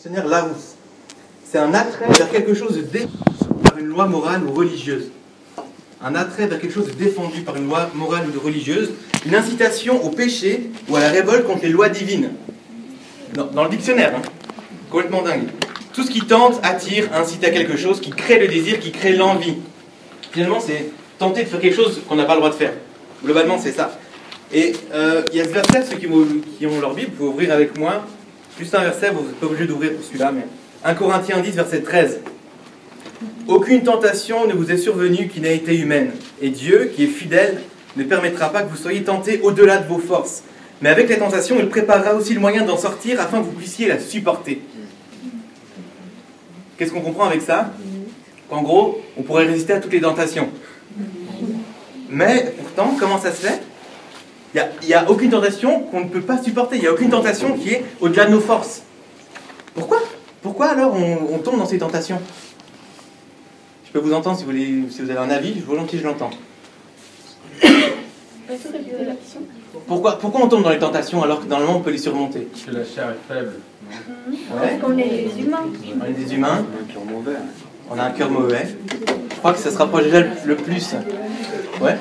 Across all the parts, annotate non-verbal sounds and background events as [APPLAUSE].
dictionnaire Larousse. C'est un attrait vers quelque chose de défendu par une loi morale ou religieuse. Un attrait vers quelque chose de défendu par une loi morale ou religieuse. Une incitation au péché ou à la révolte contre les lois divines. Dans, le dictionnaire, hein. complètement dingue. Tout ce qui tente, attire, incite à quelque chose, qui crée le désir, qui crée l'envie. Finalement, c'est tenter de faire quelque chose qu'on n'a pas le droit de faire. Globalement, c'est ça. Et euh, il y a ce verset, ceux qui, qui ont leur Bible, vous pouvez ouvrir avec moi. Juste un verset, vous n'êtes pas obligé d'ouvrir pour celui-là, mais 1 Corinthiens 10, verset 13. Aucune tentation ne vous est survenue qui n'a été humaine, et Dieu, qui est fidèle, ne permettra pas que vous soyez tentés au-delà de vos forces. Mais avec la tentation, il préparera aussi le moyen d'en sortir afin que vous puissiez la supporter. Qu'est-ce qu'on comprend avec ça? Qu'en gros, on pourrait résister à toutes les tentations. Mais pourtant, comment ça se fait? Il n'y a, a, aucune tentation qu'on ne peut pas supporter. Il n'y a aucune tentation qui est au-delà de nos forces. Pourquoi? Pourquoi alors on, on, tombe dans ces tentations? Je peux vous entendre si vous, voulez, si vous avez un avis, volontiers je l'entends. [COUGHS] Pourquoi, pourquoi on tombe dans les tentations alors que normalement on peut les surmonter? Parce que la chair est faible. Ouais. Parce qu'on est des humains. On est des humains. On a un cœur mauvais. On a un cœur mauvais. Je crois que ça se rapproche déjà le plus. Ouais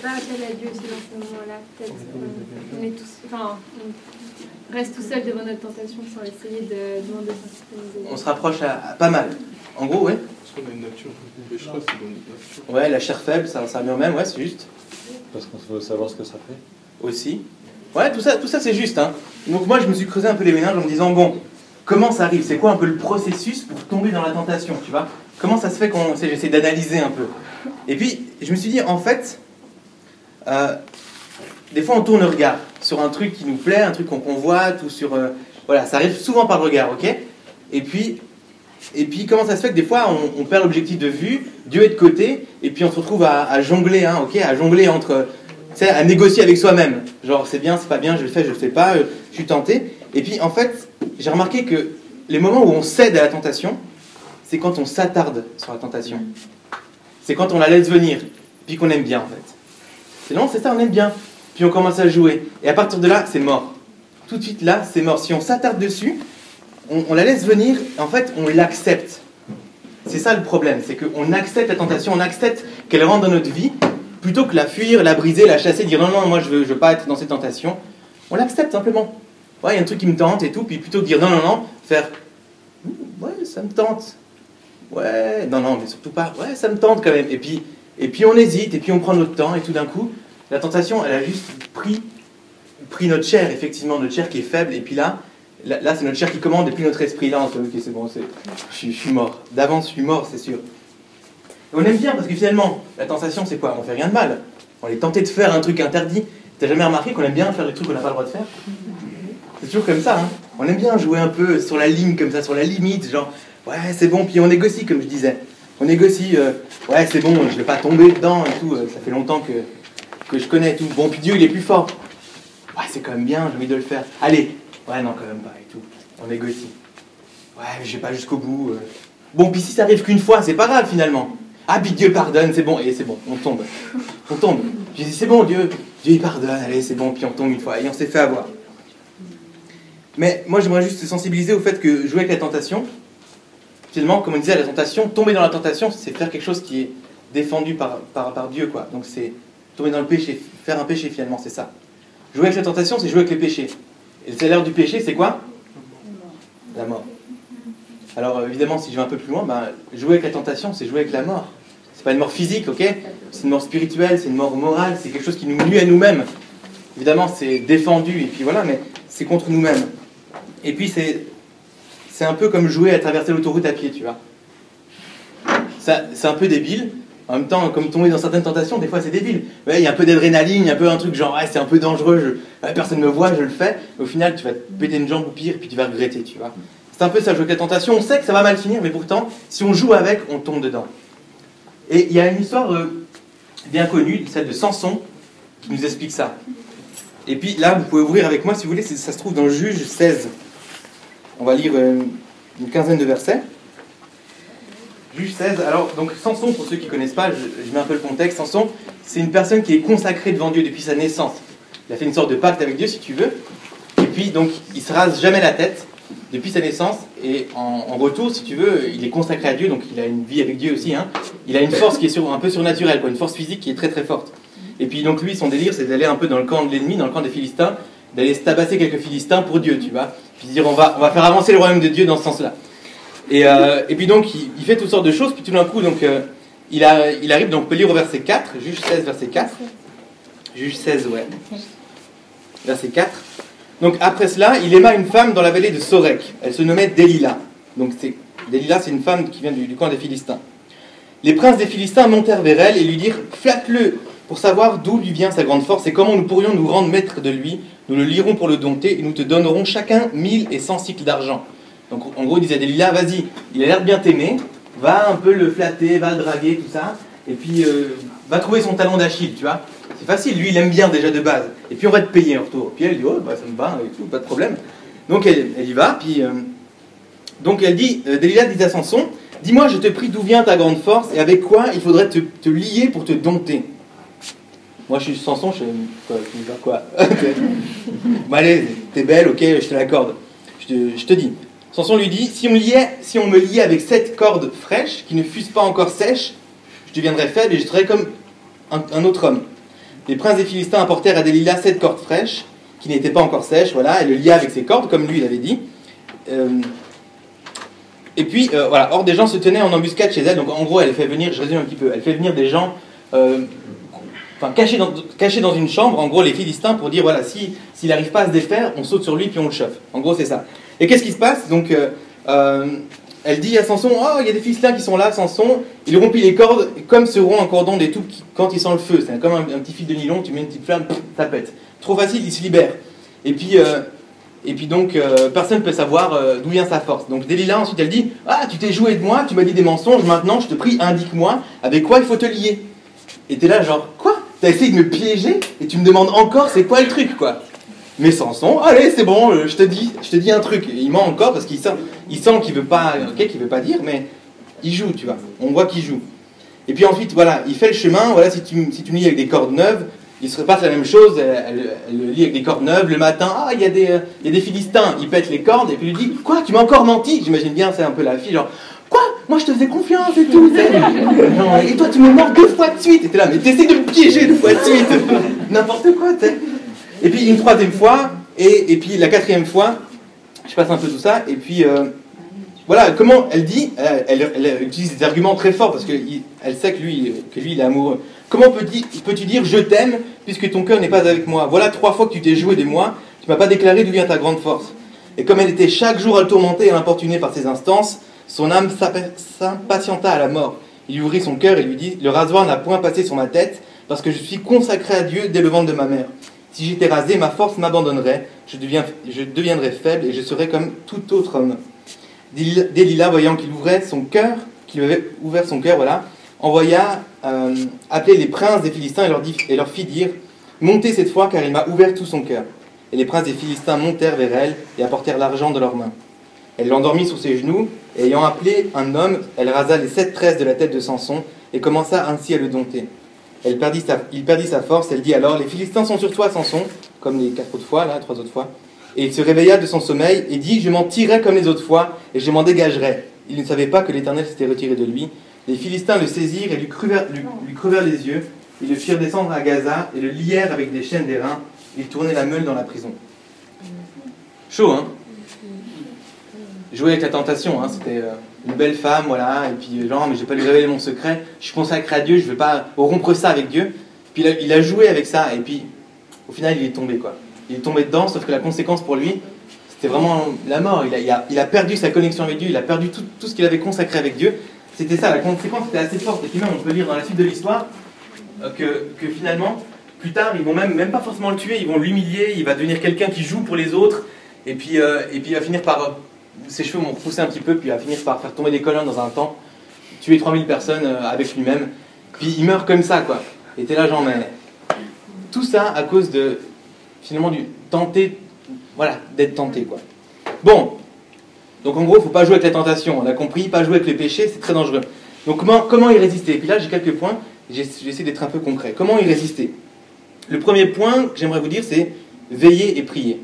pas appel à Dieu aussi dans ce moment-là. Peut-être on est tous. Enfin, on reste tout seul devant notre tentation sans essayer de demander On se rapproche à, à pas mal. En gros, ouais. Parce qu'on a une nature pécheresse, c'est dans notre nature. Ouais, la chair faible, ça, ça revient même, ouais, c'est juste. Parce qu'on veut savoir ce que ça fait. Aussi. Ouais, tout ça, tout ça c'est juste. Hein. Donc moi, je me suis creusé un peu les méninges en me disant, bon, comment ça arrive? C'est quoi un peu le processus pour tomber dans la tentation, tu vois? Comment ça se fait qu'on... J'essaie d'analyser un peu. Et puis, je me suis dit, en fait, euh, des fois on tourne le regard sur un truc qui nous plaît, un truc qu'on convoite, ou sur... Euh, voilà, ça arrive souvent par le regard, ok? Et puis, et puis, comment ça se fait que des fois, on, perd l'objectif de vue, Dieu est de côté, et puis on se retrouve à, jongler, hein, ok? À jongler entre... Tu à négocier avec soi-même. Genre, c'est bien, c'est pas bien, je le fais, je le fais pas, euh, je suis tenté. Et puis, en fait, j'ai remarqué que les moments où on cède à la tentation, c'est quand on s'attarde sur la tentation. C'est quand on la laisse venir, puis qu'on aime bien, en fait. C'est non, c'est ça, on aime bien. Puis on commence à jouer. Et à partir de là, c'est mort. Tout de suite, là, c'est mort. Si on s'attarde dessus, on, la laisse venir, en fait, on l'accepte. C'est ça le problème, c'est qu'on accepte la tentation, on accepte qu'elle rentre dans notre vie, plutôt que la fuir, la briser, la chasser, dire non, non, moi je veux, veux pas être dans cette tentation. On l'accepte simplement. Ouais, il y a un truc qui me tente et tout, puis plutôt que dire non, non, non, faire ouais, ça me tente. Ouais, non, non, mais surtout pas. Ouais, ça me tente quand même. Et puis, et puis on hésite, et puis on prend notre temps, et tout d'un coup, la tentation, elle a juste pris, pris notre chair, effectivement, notre chair qui est faible, et puis là, là, c'est notre chair qui commande, et puis notre esprit, là, on se dit, ok, c'est bon, je suis mort. D'avance, je suis mort, c'est sûr. Et on aime bien, parce que finalement, la tentation, c'est quoi? On fait rien de mal. On est tenté de faire un truc interdit. T'as jamais remarqué qu'on aime bien faire des trucs qu'on n'a pas le droit de faire? C'est toujours comme ça, hein On aime bien jouer un peu sur la ligne, comme ça, sur la limite, genre, ouais, c'est bon, puis on négocie, comme je disais. On négocie, euh, ouais, c'est bon, je vais pas tomber dedans et tout, euh, ça fait longtemps que, que je connais tout. Bon, puis Dieu, il est plus fort. Ouais, c'est quand même bien, j'ai envie de le faire. Allez, ouais, non, quand même pas, et tout. On négocie. Ouais, mais je vais pas jusqu'au bout. euh. Bon, puis si ça arrive qu'une fois, c'est pas grave finalement. Ah, puis Dieu pardonne, c'est bon, et c'est bon, on tombe. On tombe. J'ai dit, c'est bon, Dieu, Dieu il pardonne, allez, c'est bon, puis on tombe une fois, et on s'est fait avoir. Mais moi, j'aimerais juste sensibiliser au fait que jouer avec la tentation, finalement, comme on disait, la tentation, tomber dans la tentation, c'est faire quelque chose qui est défendu par, par, Dieu, quoi. Donc c'est tomber dans le péché, faire un péché finalement, c'est ça. Jouer avec la tentation, c'est jouer avec les péchés. Et le salaire du péché, c'est quoi? La mort. Alors euh, évidemment, si je vais un peu plus loin, ben, jouer avec la tentation, c'est jouer avec la mort. C'est pas une mort physique, ok? C'est une mort spirituelle, c'est une mort morale, c'est quelque chose qui nous nuit à nous-mêmes. Évidemment, c'est défendu, et puis voilà, mais c'est contre nous-mêmes. Et puis c'est c'est un peu comme jouer à traverser l'autoroute à pied, tu vois. C'est un peu débile. En même temps, comme tomber dans certaines tentations, des fois c'est débile. Il y a un peu d'adrénaline, un peu un truc genre, c'est un peu dangereux, personne ne me voit, je le fais. Au final, tu vas te péter une jambe ou pire, puis tu vas regretter, tu vois. C'est un peu ça, jouer avec la tentation. On sait que ça va mal finir, mais pourtant, si on joue avec, on tombe dedans. Et il y a une histoire euh, bien connue, celle de Samson, qui nous explique ça. Et puis là, vous pouvez ouvrir avec moi si vous voulez, ça se trouve dans Juge 16. On va lire euh, une quinzaine de versets. Juge 16. Alors, donc Samson, pour ceux qui ne connaissent pas, je, mets un peu le contexte. Samson, c'est une personne qui est consacrée devant Dieu depuis sa naissance. Il a fait une sorte de pacte avec Dieu, si tu veux. Et puis, donc, il se rase jamais la tête. depuis sa naissance. Et en, retour, si tu veux, il est consacré à Dieu, donc il a une vie avec Dieu aussi. Hein. Il a une force qui est un peu surnaturelle, quoi, une force physique qui est très très forte. Et puis donc lui, son délire, c'est d'aller un peu dans le camp de l'ennemi, dans le camp des Philistins, d'aller se tabasser quelques Philistins pour Dieu, tu vois. Puis dire, on va, on va faire avancer le royaume de Dieu dans ce sens-là. Et, euh, et, puis donc, il, fait toutes sortes de choses, puis tout d'un coup, donc, euh, il, a, il arrive, donc on peut lire au verset 4, Juge 16, verset 4. Juge 16, ouais. Verset 4. Donc après cela, il aima une femme dans la vallée de Sorek. Elle se nommait Delilah. Donc Delilah, c'est une femme qui vient du, du, camp des Philistins. Les princes des Philistins montèrent vers elle et lui dirent Flatte-le pour savoir d'où lui vient sa grande force et comment nous pourrions nous rendre maîtres de lui. Nous le lirons pour le dompter et nous te donnerons chacun mille et cent cycles d'argent. Donc en gros, il disait à Delilah Vas-y, il a l'air de bien t'aimer, va un peu le flatter, va le draguer, tout ça, et puis euh, va trouver son talon d'Achille, tu vois. C'est facile, lui il aime bien déjà de base. Et puis on va te payer en retour. Puis elle dit, oh, bah, ça me va pas de problème. Donc elle, y va, puis. Euh, donc elle dit, euh, Delilah dit à Samson, dis-moi, je te prie, d'où vient ta grande force et avec quoi il faudrait te, lier pour te dompter? Moi je suis Samson, je sais quoi, quoi [LAUGHS] Bon allez, t'es belle, ok, je te l'accorde. Je te dis. Samson lui dit, si on, me liait avec sept cordes fraîches qui ne fussent pas encore sèches, je deviendrais faible et je serais comme un autre homme. Les princes des Philistins apportèrent à Delilah sept cordes fraîches, qui n'étaient pas encore sèches, voilà, elle le lia avec ses cordes, comme lui il avait dit. Euh, et puis, euh, voilà, or des gens se tenaient en embuscade chez elle, donc en gros, elle fait venir, je résume un petit peu, elle fait venir des gens, euh, enfin, cachés dans, une chambre, en gros, les Philistins, pour dire, voilà, s'il si, n'arrive pas à se défaire, on saute sur lui, puis on le chauffe. En gros, c'est ça. Et qu'est-ce qui se passe? Donc, elle dit à Samson Oh, il y a des Philistins qui sont là, Samson. Il rompit les cordes, comme se rompt un cordon des tout quand il sent le feu. C'est comme un, petit fil de nylon, tu mets une petite flamme, ça pète. Trop facile, il se libère. Et puis, euh, et puis donc, euh, personne ne peut savoir euh, d'où vient sa force. Donc Delilah, ensuite, elle dit Ah, tu t'es joué de moi, tu m'as dit des mensonges, maintenant, je te prie, indique-moi avec quoi il faut te lier. Et t'es là, genre, quoi? T'as essayé de me piéger et tu me demandes encore c'est quoi le truc, quoi mais Samson, allez, c'est bon, euh, je te dis, je te dis un truc. il ment encore parce qu'il sent, il sent qu'il veut pas, ok, qu'il veut pas dire, mais il joue, tu vois. On voit qu'il joue. Et puis ensuite, voilà, il fait le chemin. Voilà, si tu, si tu me lis avec des cordes neuves, il se repasse la même chose. Elle, le lit avec des cordes neuves. Le matin, ah, il y, a des, il y a des Philistins. Il pète les cordes et puis lui dit, quoi, tu m'as encore menti? J'imagine bien, c'est un peu la fille, quoi? Moi, je te faisais confiance et tout. et toi, tu me mords deux fois de suite. Et t'es là, mais t'essaies de me piéger deux fois de suite. [LAUGHS] N'importe quoi, tu sais. Et puis une troisième fois, et, et, puis la quatrième fois, je passe un peu tout ça, et puis euh, voilà, comment elle dit, elle, elle, utilise des arguments très forts parce qu'elle sait que lui, que lui, il est amoureux. Comment peux-tu peux dire je t'aime puisque ton cœur n'est pas avec moi? Voilà trois fois que tu t'es joué de moi, tu m'as pas déclaré d'où vient ta grande force. Et comme elle était chaque jour à le tourmenter et à l'importuner par ses instances, son âme s'impatienta à la mort. Il ouvrit son cœur et lui dit Le rasoir n'a point passé sur ma tête, parce que je suis consacré à Dieu dès le ventre de ma mère. Si j'étais rasé, ma force m'abandonnerait, je, deviendrais faible et je serais comme tout autre homme. Delilah, voyant qu'il ouvrait son cœur, qu'il avait ouvert son cœur, voilà, envoya euh, appeler les princes des Philistins et leur, dit, et leur fit dire Montez cette fois, car il m'a ouvert tout son cœur. Et les princes des Philistins montèrent vers elle et apportèrent l'argent de leurs mains. Elle l'endormit sur ses genoux, ayant appelé un homme, elle rasa les sept tresses de la tête de Samson et commença ainsi à le dompter il perdit sa force. Elle dit alors Les Philistins sont sur toi, Samson, comme les quatre autres fois, là, trois autres fois. Et il se réveilla de son sommeil et dit Je m'en tirerai comme les autres fois et je m'en dégagerai. Il ne savait pas que l'Éternel s'était retiré de lui. Les Philistins le saisirent et lui crevèrent, lui, les yeux. Ils le firent descendre à Gaza et le lièrent avec des chaînes d'airain. Ils tournaient la meule dans la prison. Chaud, hein? Jouer avec la tentation, hein, c'était. Euh, une belle femme, voilà, et puis genre, mais je vais pas lui révéler mon secret, je suis consacré à Dieu, je vais pas rompre ça avec Dieu. Puis il a, joué avec ça, et puis au final il est tombé, quoi. Il est tombé dedans, sauf que la conséquence pour lui, c'était vraiment la mort. Il a, il, a, perdu sa connexion avec Dieu, il a perdu tout, tout ce qu'il avait consacré avec Dieu. C'était ça, la conséquence était assez forte. Et puis même, on peut lire dans la suite de l'histoire euh, que, que, finalement, plus tard, ils vont même, même pas forcément le tuer, ils vont l'humilier, il va devenir quelqu'un qui joue pour les autres, et puis, euh, et puis il va finir par ses cheveux m'ont poussé un petit peu, puis il va finir par faire tomber des colonnes dans un temps, tuer 3000 personnes euh, avec lui-même, puis il meurt comme ça, quoi. Et t'es là, genre, mais. Tout ça à cause de, finalement, du tenter, voilà, d'être tenté, quoi. Bon, donc en gros, faut pas jouer avec la tentation, on a compris, pas jouer avec les péchés, c'est très dangereux. Donc comment, comment y résister? Et puis là, j'ai quelques points, j'essaie d'être un peu concret. Comment y résister? Le premier point que j'aimerais vous dire, c'est veiller et prier.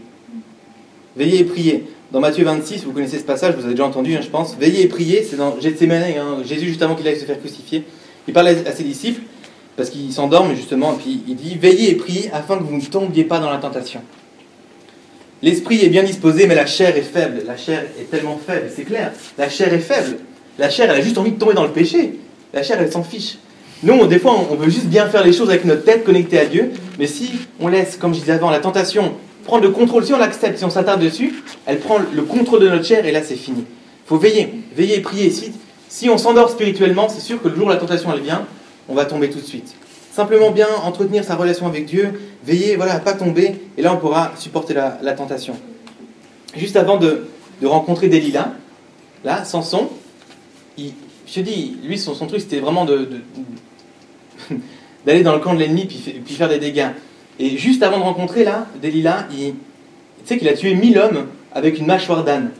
Veillez et priez. Dans Matthieu 26, vous connaissez ce passage, vous avez déjà entendu, hein, je pense. Veillez et priez, c'est dans Gethsemane, hein, Jésus juste avant qu'il aille se faire crucifier. Il parle à ses disciples, parce qu'ils s'endorment justement, et puis il dit Veillez et priez afin que vous ne tombiez pas dans la tentation. L'esprit est bien disposé, mais la chair est faible. La chair est tellement faible, c'est clair. La chair est faible. La chair, elle a juste envie de tomber dans le péché. La chair, elle s'en fiche. Nous, des fois, on veut juste bien faire les choses avec notre tête connectée à Dieu, mais si on laisse, comme je disais avant, la tentation prendre le contrôle, si on l'accepte, si on s'attarde dessus, elle prend le contrôle de notre chair et là, c'est fini. Il faut veiller, veiller prier. Si, si on s'endort spirituellement, c'est sûr que le jour où la tentation, elle vient, on va tomber tout de suite. Simplement bien entretenir sa relation avec Dieu, veiller voilà, à pas tomber, et là, on pourra supporter la, tentation. Juste avant de, rencontrer Delilah, là, Samson, il, je te dis, lui, son, son truc, c'était vraiment de [LAUGHS] d'aller dans le camp de l'ennemi puis, puis, faire des dégâts. Et juste avant de rencontrer là, Delilah, il, tu sais qu'il a tué mille hommes avec une mâchoire d'âne.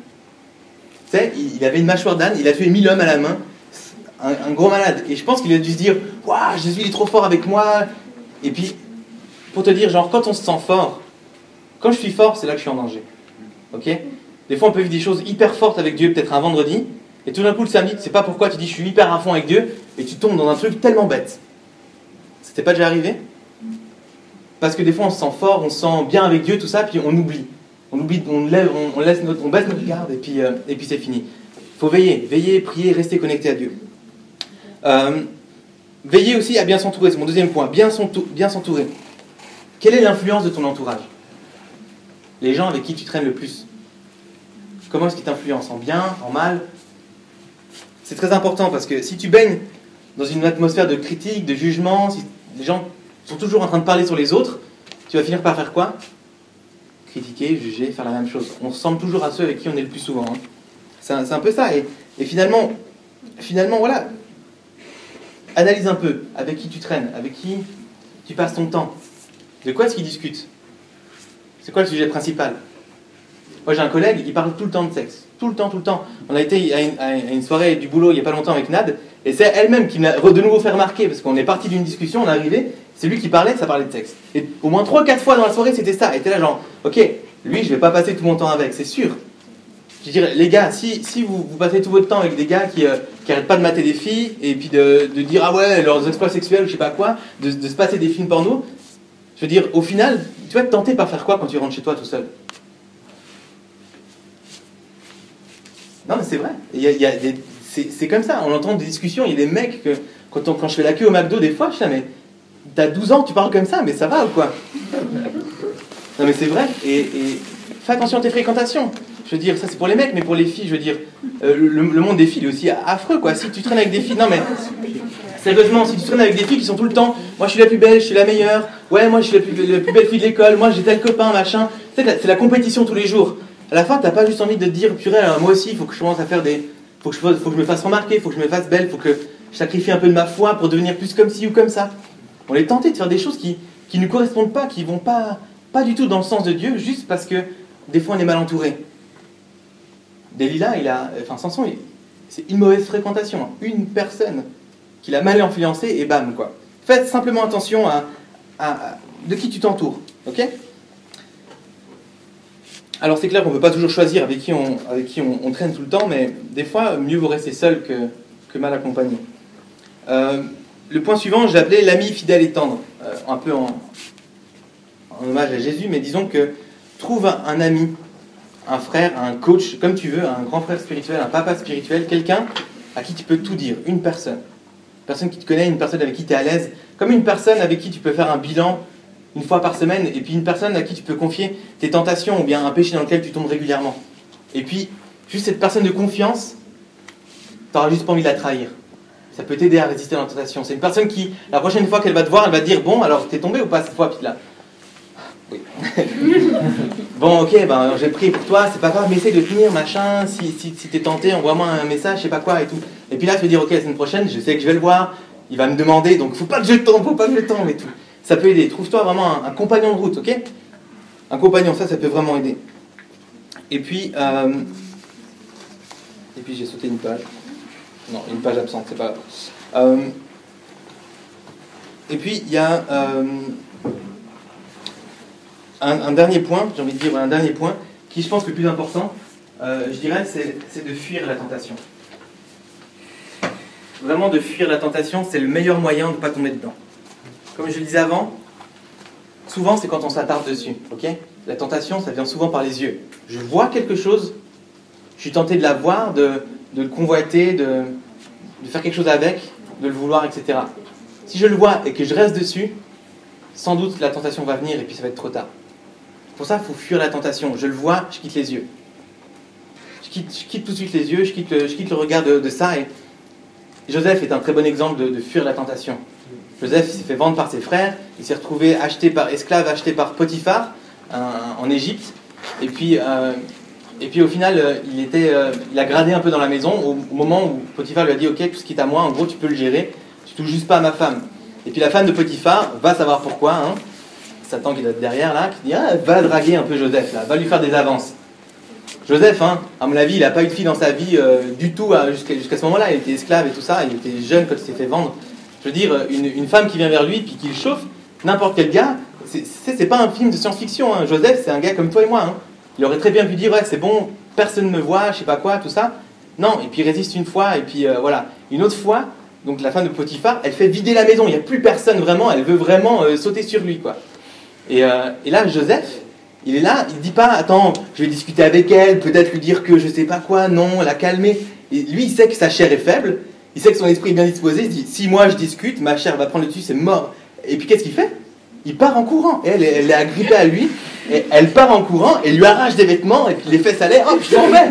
Tu sais, il, avait une mâchoire d'âne, il a tué mille hommes à la main, un, gros malade. Et je pense qu'il a dû se dire, waouh, Jésus il est trop fort avec moi. Et puis, pour te dire, genre, quand on se sent fort, quand je suis fort, c'est là que je suis en danger. Ok? Des fois, on peut vivre des choses hyper fortes avec Dieu, peut-être un vendredi, et tout d'un coup, le samedi, tu sais pas pourquoi, tu dis, je suis hyper à fond avec Dieu, et tu tombes dans un truc tellement bête. C'était pas déjà arrivé? Parce que des fois on se sent fort, on se sent bien avec Dieu, tout ça, puis on oublie. On oublie, on, lève, on, laisse notre, on baisse notre garde et puis, euh, et puis c'est fini. Il faut veiller, veiller, prier, rester connecté à Dieu. Euh, veiller aussi à bien s'entourer, c'est mon deuxième point, bien s'entourer. Quelle est l'influence de ton entourage? Les gens avec qui tu traînes le plus. Comment est-ce qu'ils t'influencent? En bien, en mal? C'est très important parce que si tu baignes dans une atmosphère de critique, de jugement, si les gens sont toujours en train de parler sur les autres, tu vas finir par faire quoi? Critiquer, juger, faire la même chose. On ressemble toujours à ceux avec qui on est le plus souvent. Hein. C'est un, peu ça. Et, finalement, finalement, voilà, analyse un peu avec qui tu traînes, avec qui tu passes ton temps. De quoi est-ce qu'ils discutent? C'est quoi le sujet principal? Moi j'ai un collègue, il parle tout le temps de sexe. Tout le temps, tout le temps. On a été à une, à une soirée du boulot il n'y a pas longtemps avec Nad, et c'est elle-même qui m'a de nouveau fait remarquer, parce qu'on est parti d'une discussion, on est arrivé, c'est lui qui parlait, ça parlait de sexe. Et au moins 3-4 fois dans la soirée, c'était ça. Et t'es là, genre, ok, lui, je vais pas passer tout mon temps avec, c'est sûr. Je dirais, les gars, si, si vous, vous, passez tout votre temps avec des gars qui, euh, qui arrêtent pas de mater des filles, et puis de, de, dire, ah ouais, leurs exploits sexuels, je sais pas quoi, de, de se passer des films porno, je veux dire, au final, tu vas te tenter par faire quoi quand tu rentres chez toi tout seul? Non, mais c'est vrai. Y y a c'est comme ça, on entend des discussions, il y a des mecs que, quand, quand je fais la queue au McDo, des fois, je dis, mais t'as 12 ans, tu parles comme ça, mais ça va ou quoi Non, mais c'est vrai, et, fais attention à tes fréquentations. Je veux dire, ça c'est pour les mecs, mais pour les filles, je veux dire, euh, le, monde des filles est aussi affreux, quoi. Si tu traînes avec des filles, non mais, sérieusement, si tu traînes avec des filles qui sont tout le temps, moi je suis la plus belle, je suis la meilleure, ouais, moi je suis la plus, belle fille de l'école, moi j'ai tel copain, machin, c'est la, compétition tous les jours. À la fin, t'as pas juste envie de dire, purée, moi aussi, il faut que je commence à faire des, faut que, je, faut que je me fasse remarquer, faut que je me fasse belle, faut que je sacrifie un peu de ma foi pour devenir plus comme ci ou comme ça. On est tenté de faire des choses qui qui ne correspondent pas, qui vont pas du tout dans le sens de Dieu, juste parce que des fois on est mal entouré. Delilah, il a, enfin Samson, c'est une mauvaise fréquentation, une personne qui l'a mal influencé et bam quoi. Faites simplement attention à, de qui tu t'entoures, ok? Alors c'est clair qu'on ne peut pas toujours choisir avec qui, on, avec qui on, traîne tout le temps, mais des fois, mieux vaut rester seul que, que mal accompagné. Euh, le point suivant, j'ai l'ami fidèle et tendre, euh, un peu en, en, hommage à Jésus, mais disons que trouve un, ami, un frère, un coach, comme tu veux, un grand frère spirituel, un papa spirituel, quelqu'un à qui tu peux tout dire, une personne. Une personne qui te connaît, une personne avec qui tu es à l'aise, comme une personne avec qui tu peux faire un bilan une fois par semaine, et puis une personne à qui tu peux confier tes tentations ou bien un péché dans lequel tu tombes régulièrement. Et puis, juste cette personne de confiance, tu n'auras juste pas envie de la trahir. Ça peut t'aider à résister à la tentation. C'est une personne qui, la prochaine fois qu'elle va te voir, elle va te dire Bon, alors t'es tombé ou pas cette fois? Puis là, oui. [LAUGHS] bon, ok, ben, j'ai prié pour toi, c'est pas grave, mais essaye de tenir, machin. Si, si, t'es tenté, envoie-moi un message, je sais pas quoi et tout. Et puis là, tu vas dire Ok, la semaine prochaine, je sais que je vais le voir, il va me demander, donc faut pas que je tombe, faut pas que je tombe et tout. Ça peut aider. Trouve-toi vraiment un, compagnon de route, ok? Un compagnon, ça, ça peut vraiment aider. Et puis, euh, et puis j'ai sauté une page. Non, une page absente, c'est pas grave. Euh, et puis, il y a euh, un, dernier point, j'ai envie de dire un dernier point, qui je pense le plus important, euh, je dirais, c'est de fuir la tentation. Vraiment, de fuir la tentation, c'est le meilleur moyen de ne pas tomber dedans. Comme je le disais avant, souvent c'est quand on s'attarde dessus. ok? La tentation, ça vient souvent par les yeux. Je vois quelque chose, je suis tenté de la voir, de, le convoiter, de, de faire quelque chose avec, de le vouloir, etc. Si je le vois et que je reste dessus, sans doute la tentation va venir et puis ça va être trop tard. Pour ça, il faut fuir la tentation. Je le vois, je quitte les yeux. Je quitte, tout de suite les yeux, je quitte le, je quitte le regard de, ça. Et Joseph est un très bon exemple de, fuir la tentation. Joseph s'est fait vendre par ses frères, il s'est retrouvé acheté par esclave, acheté par Potiphar en Égypte. Et puis, euh, et puis au final, euh, il, était, euh, il a gradé un peu dans la maison au, moment où Potiphar lui a dit Ok, tout ce qui est à moi, en gros, tu peux le gérer, tu touches juste pas à ma femme. Et puis la femme de Potiphar va savoir pourquoi. Hein, Satan qui est derrière là, qui dit ah, va draguer un peu Joseph là, va lui faire des avances. Joseph, hein, à mon avis, il n'a pas eu de fille dans sa vie du tout jusqu'à ce moment-là. Il était esclave et tout ça, il était jeune quand il s'est fait vendre. Je veux dire, une, une femme qui vient vers lui puis qui le chauffe, n'importe quel gars, c'est pas un film de science-fiction. Hein. Joseph, c'est un gars comme toi et moi. Il aurait très bien pu dire ouais, c'est bon, personne ne me voit, je sais pas quoi, tout ça. Non, et puis il résiste une fois, et puis euh, voilà. Une autre fois, donc la femme de Potiphar, elle fait vider la maison. Il n'y a plus personne vraiment, elle veut vraiment euh, sauter sur lui, quoi. Et, euh, et, là, Joseph, il est là, il dit pas attends, je vais discuter avec elle, peut-être lui dire que je sais pas quoi, non, la calmer. Et lui, il sait que sa chair est faible, il sait que son esprit est bien disposé, il dit si moi je discute, ma chair va prendre le dessus, c'est mort. Et puis qu'est-ce qu'il fait? Il part en courant. elle, elle est agrippée à lui, elle part en courant et lui arrache des vêtements, et puis les fesses à l'air, hop, je m'en vais.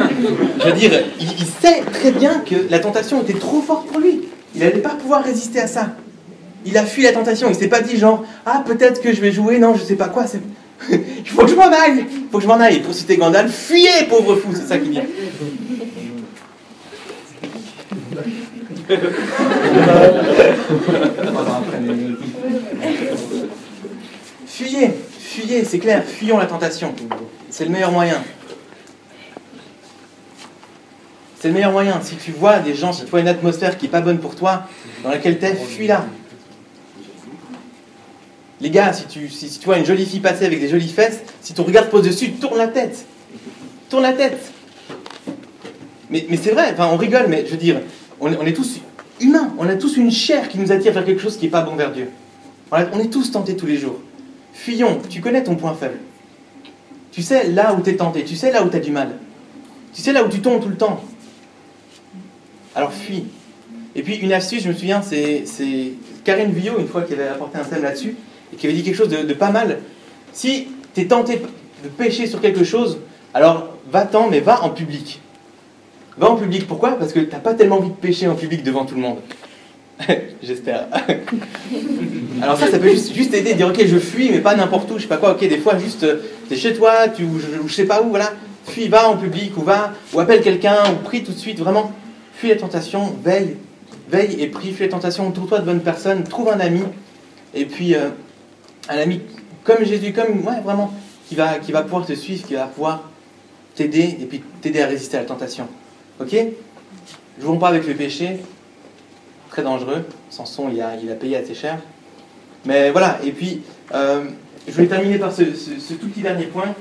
Je veux dire, il, sait très bien que la tentation était trop forte pour lui. Il n'allait pas pouvoir résister à ça. Il a fui la tentation. Il s'est pas dit genre, ah, peut-être que je vais jouer, non, je sais pas quoi. [LAUGHS] il faut que je m'en aille. Il faut que je m'en aille. pour citer Gandalf, fuyez, pauvre fou, c'est ça qu'il dit. Fuyez, fuyez, c'est clair, fuyons la tentation. C'est le meilleur moyen. C'est le meilleur moyen. Si tu vois des gens, si tu vois une atmosphère qui n'est pas bonne pour toi, dans laquelle tu es, fuis-la. Les gars, si tu, si, vois une jolie fille passer avec des jolies fesses, si ton regard te pose dessus, tourne la tête. Tourne la tête. Mais, c'est vrai, enfin, on rigole, mais je veux dire, on, est tous humains. On a tous une chair qui nous attire vers quelque chose qui n'est pas bon vers Dieu. On est tous tentés tous les jours. Fuyons, tu connais ton point faible. Tu sais là où tu es tenté, tu sais là où tu as du mal. Tu sais là où tu tombes tout le temps. Alors fuis. Et puis une astuce, je me souviens, c'est Karine Villot, une fois, qui avait apporté un thème là-dessus, et qui avait dit quelque chose de, pas mal. Si tu es tenté de pécher sur quelque chose, alors va-t'en, mais va en public. Va en public, pourquoi? Parce que tu n'as pas tellement envie de pécher en public devant tout le monde. [LAUGHS] J'espère. [LAUGHS] Alors ça, ça peut juste, juste aider, dire ok, je fuis, mais pas n'importe où, je sais pas quoi. Ok, des fois, juste, euh, t'es chez toi, tu, ou je, sais pas où, voilà. Fuis, va en public, ou va, ou appelle quelqu'un, ou prie tout de suite. Vraiment, fuis la tentation, veille, veille et prie, fuis la tentation. Entoure-toi de bonnes personnes, trouve un ami, et puis euh, un ami comme Jésus, comme ouais, vraiment, qui va, qui va pouvoir te suivre, qui va pouvoir t'aider, et puis t'aider à résister à la tentation. Ok? Jouons pas avec le péché, très dangereux. Samson, il a, il a payé assez cher. Mais voilà, et puis, euh, je vais terminer par ce, tout petit dernier point,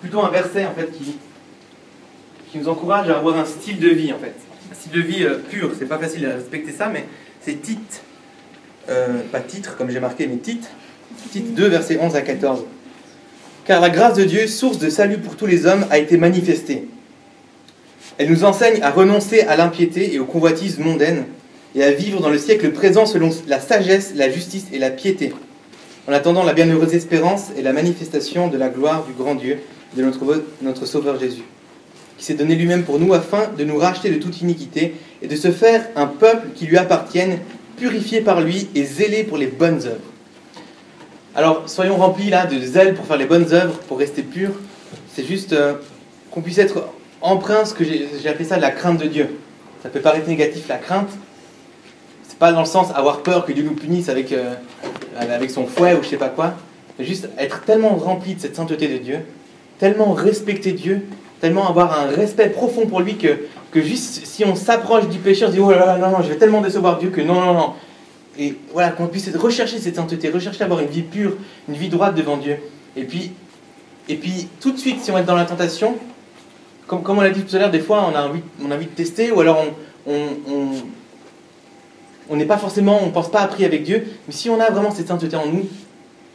plutôt un verset en fait qui, qui nous encourage à avoir un style de vie en fait. Un style de vie euh, pur, c'est pas facile de respecter ça, mais c'est Tite, euh, pas titre comme j'ai marqué, mais Tite, Tite 2, versets 11 à 14. Car la grâce de Dieu, source de salut pour tous les hommes, a été manifestée. Elle nous enseigne à renoncer à l'impiété et aux convoitises mondaines et à vivre dans le siècle présent selon la sagesse, la justice et la piété, en attendant la bienheureuse espérance et la manifestation de la gloire du grand Dieu, de notre, notre Sauveur Jésus, qui s'est donné lui-même pour nous afin de nous racheter de toute iniquité et de se faire un peuple qui lui appartienne, purifié par lui et zélé pour les bonnes œuvres. Alors, soyons remplis là de zèle pour faire les bonnes œuvres, pour rester purs. C'est juste euh, qu'on puisse être empreint, ce que j'ai appelé ça la crainte de Dieu. Ça peut paraître négatif, la crainte, pas dans le sens avoir peur que Dieu nous punisse avec, euh, avec son fouet ou je sais pas quoi, mais juste être tellement rempli de cette sainteté de Dieu, tellement respecter Dieu, tellement avoir un respect profond pour lui que, que juste si on s'approche du péché, on se dit oh là là, non, non, je vais tellement décevoir Dieu que non, non, non. Et voilà, qu'on puisse rechercher cette sainteté, rechercher avoir une vie pure, une vie droite devant Dieu. Et puis, et puis tout de suite, si on est dans la tentation, comme, comme on l'a dit tout à l'heure, des fois on a envie, on a envie de tester, ou alors on, on, on n'est pas forcément, on pense pas appris avec Dieu, mais si on a vraiment cette sainteté en nous,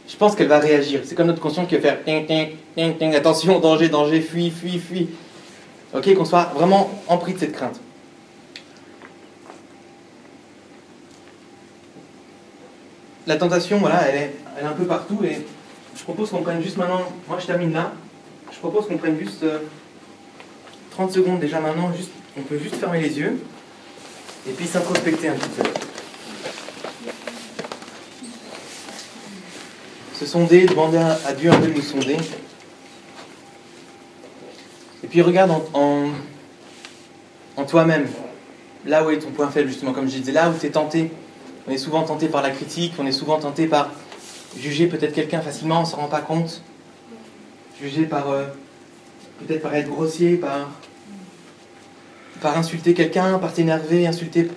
je pense qu'elle va réagir. C'est comme notre conscience qui va faire ting, ting, ting, ting, attention, danger, danger, fuis, fuis, fuis. Ok, qu'on soit vraiment empris de cette crainte. La tentation, voilà, elle est, elle est un peu partout et je propose qu'on prenne juste maintenant, moi je termine là, je propose qu'on prenne juste 30 euh, secondes déjà maintenant, juste, on peut juste fermer les yeux et puis s'introspecter un petit peu. Se sonder, demander à Dieu un peu de nous sonder. Et puis regarde en, en, toi-même, là où est ton point faible, justement, comme je disais, là où tu es tenté. On est souvent tenté par la critique, on est souvent tenté par juger peut-être quelqu'un facilement, on ne s'en rend pas compte. Juger par. Euh, peut-être par être grossier, par par insulter quelqu'un, par t'énerver, insulter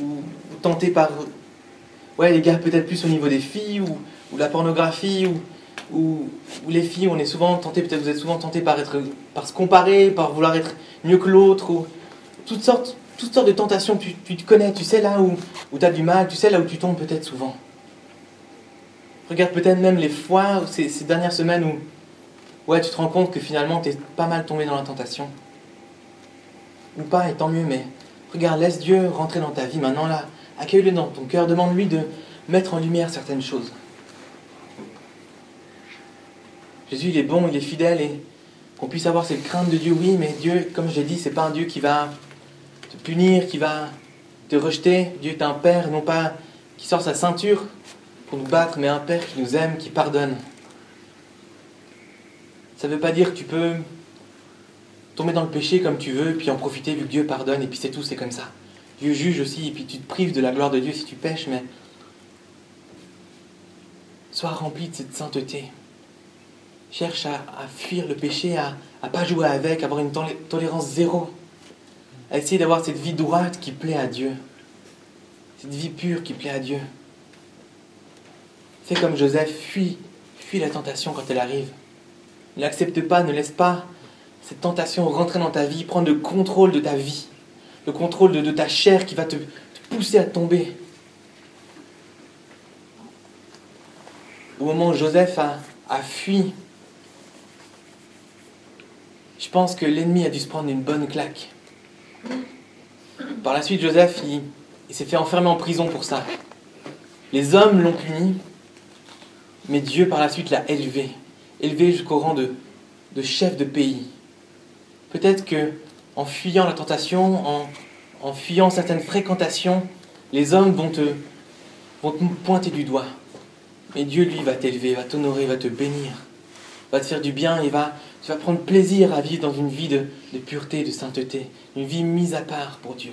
ou, tenter par. Ouais, les gars, peut-être plus au niveau des filles ou, la pornographie ou, les filles, on est souvent tenté, peut-être vous êtes souvent tenté par, être, par se comparer, par vouloir être mieux que l'autre ou toutes sortes, toutes sortes de tentations. Tu, te connais, tu sais là où, où du mal, tu sais là où tu tombes peut-être souvent. Regarde peut-être même les fois, ces, ces dernières semaines où ouais, tu te rends compte que finalement tu es pas mal tombé dans la tentation ou pas, et tant mieux, mais regarde, laisse Dieu rentrer dans ta vie maintenant là. Accueille-le dans ton cœur, demande-lui de mettre en lumière certaines choses. Jésus, il est bon, il est fidèle et qu'on puisse avoir cette crainte de Dieu, oui, mais Dieu, comme je l'ai dit, c'est pas un Dieu qui va te punir, qui va te rejeter. Dieu est un Père, non pas qui sort sa ceinture pour nous battre, mais un Père qui nous aime, qui pardonne. Ça ne veut pas dire que tu peux tomber dans le péché comme tu veux, puis en profiter vu que Dieu pardonne, et puis c'est tout, c'est comme ça. Dieu juge aussi, et puis tu te prives de la gloire de Dieu si tu pêches, mais sois rempli de cette sainteté. Cherche à, fuir le péché, à ne pas jouer avec, à avoir une tolérance zéro, à d'avoir cette vie droite qui plaît à Dieu, cette vie pure qui plaît à Dieu. Fais comme Joseph, fuis, fuis la tentation quand elle arrive. N'accepte pas, ne laisse pas cette tentation rentrer dans ta vie, prendre le contrôle de ta vie, le contrôle de, ta chair qui va te, pousser à tomber. Au moment où Joseph a, fui, je pense que l'ennemi a dû se prendre une bonne claque. Par la suite, Joseph, s'est fait enfermer en prison pour ça. Les hommes l'ont puni, mais Dieu par la suite l'a élevé, élevé jusqu'au rang de chef de pays. Peut-être que en fuyant la tentation, en, fuyant certaines fréquentations, les hommes vont te, vont te pointer du doigt. Mais Dieu, lui, va t'élever, va t'honorer, va te bénir, va te faire du bien et va, tu vas prendre plaisir à vivre dans une vie de, de pureté, de sainteté, une vie mise à part pour Dieu.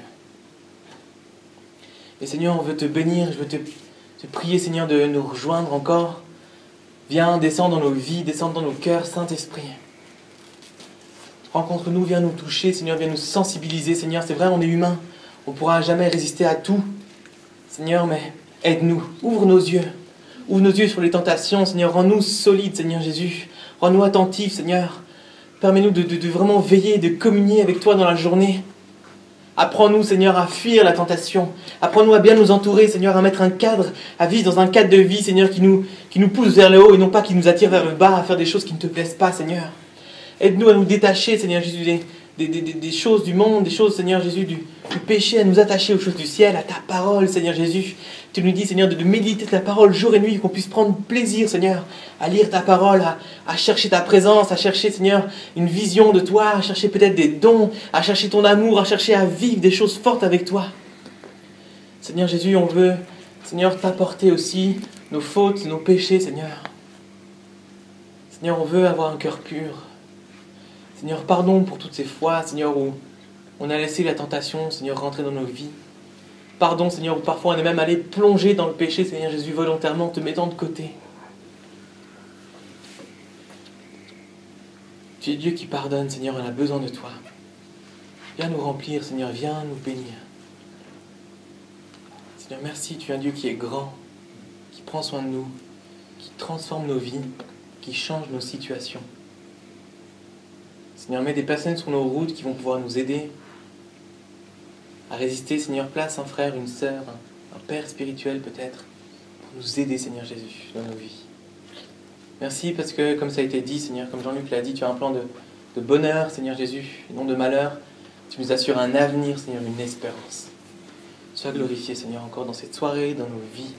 Et Seigneur, on veut te bénir, je veux te, te prier, Seigneur, de nous rejoindre encore. Viens, descends dans nos vies, descends dans nos cœurs, Saint-Esprit. Rencontre-nous, viens nous toucher, Seigneur, viens nous sensibiliser. Seigneur, c'est vrai, on est humain. On ne pourra jamais résister à tout. Seigneur, mais aide-nous. Ouvre nos yeux. Ouvre nos yeux sur les tentations, Seigneur. Rends-nous solides, Seigneur Jésus. Rends-nous attentifs, Seigneur. Permets-nous de, de, vraiment veiller, de communier avec toi dans la journée. Apprends-nous, Seigneur, à fuir la tentation. Apprends-nous à bien nous entourer, Seigneur, à mettre un cadre, à vivre dans un cadre de vie, Seigneur, qui nous, qui nous pousse vers le haut et non pas qui nous attire vers le bas, à faire des choses qui ne te plaisent pas, Seigneur. Aide-nous à nous détacher, Seigneur Jésus, des, choses du monde, des choses, Seigneur Jésus, du, péché, à nous attacher aux choses du ciel, à ta parole, Seigneur Jésus. Tu nous dis, Seigneur, de, méditer ta parole jour et nuit, qu'on puisse prendre plaisir, Seigneur, à lire ta parole, à, chercher ta présence, à chercher, Seigneur, une vision de toi, à chercher peut-être des dons, à chercher ton amour, à chercher à vivre des choses fortes avec toi. Seigneur Jésus, on veut, Seigneur, t'apporter aussi nos fautes, nos péchés, Seigneur. Seigneur, on veut avoir un cœur pur. Seigneur, pardon pour toutes ces fois, Seigneur, où on a laissé la tentation, Seigneur, rentrer dans nos vies. Pardon, Seigneur, où parfois on est même allé plonger dans le péché, Seigneur Jésus, volontairement, te mettant de côté. Tu es Dieu qui pardonne, Seigneur, on a besoin de toi. Viens nous remplir, Seigneur, viens nous bénir. Seigneur, merci, tu es un Dieu qui est grand, qui prend soin de nous, qui transforme nos vies, qui change nos situations. Seigneur, mets des personnes sur nos routes qui vont pouvoir nous aider à résister. Seigneur, place un frère, une sœur, un père spirituel peut-être, pour nous aider, Seigneur Jésus, dans nos vies. Merci parce que, comme ça a été dit, Seigneur, comme Jean-Luc l'a dit, tu as un plan de, de bonheur, Seigneur Jésus, non de malheur. Tu nous assures un avenir, Seigneur, une espérance. Sois glorifié, Seigneur, encore dans cette soirée, dans nos vies.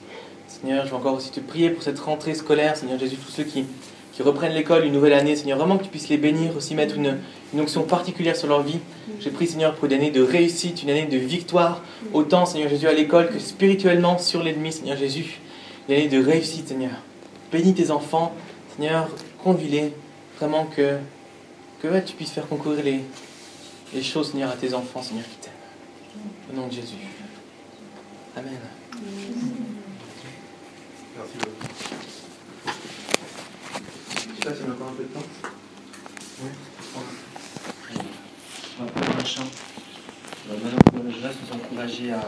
Seigneur, je veux encore aussi te prier pour cette rentrée scolaire, Seigneur Jésus, tous ceux qui, qui reprennent l'école une nouvelle année, Seigneur, vraiment que tu puisses les bénir, aussi mettre une, une onction particulière sur leur vie. J'ai pris, Seigneur, pour une année de réussite, une année de victoire, autant, Seigneur Jésus, à l'école que spirituellement sur l'ennemi, Seigneur Jésus. Une année de réussite, Seigneur. Bénis tes enfants, Seigneur, conduis-les, vraiment que, que tu puisses faire concourir les, les choses, Seigneur, à tes enfants, Seigneur, qui t'aiment. Au nom de Jésus. Amen. Merci beaucoup. Je sais pas si on a encore un peu de temps. On va faire un va maintenant, je vais vous encourager à,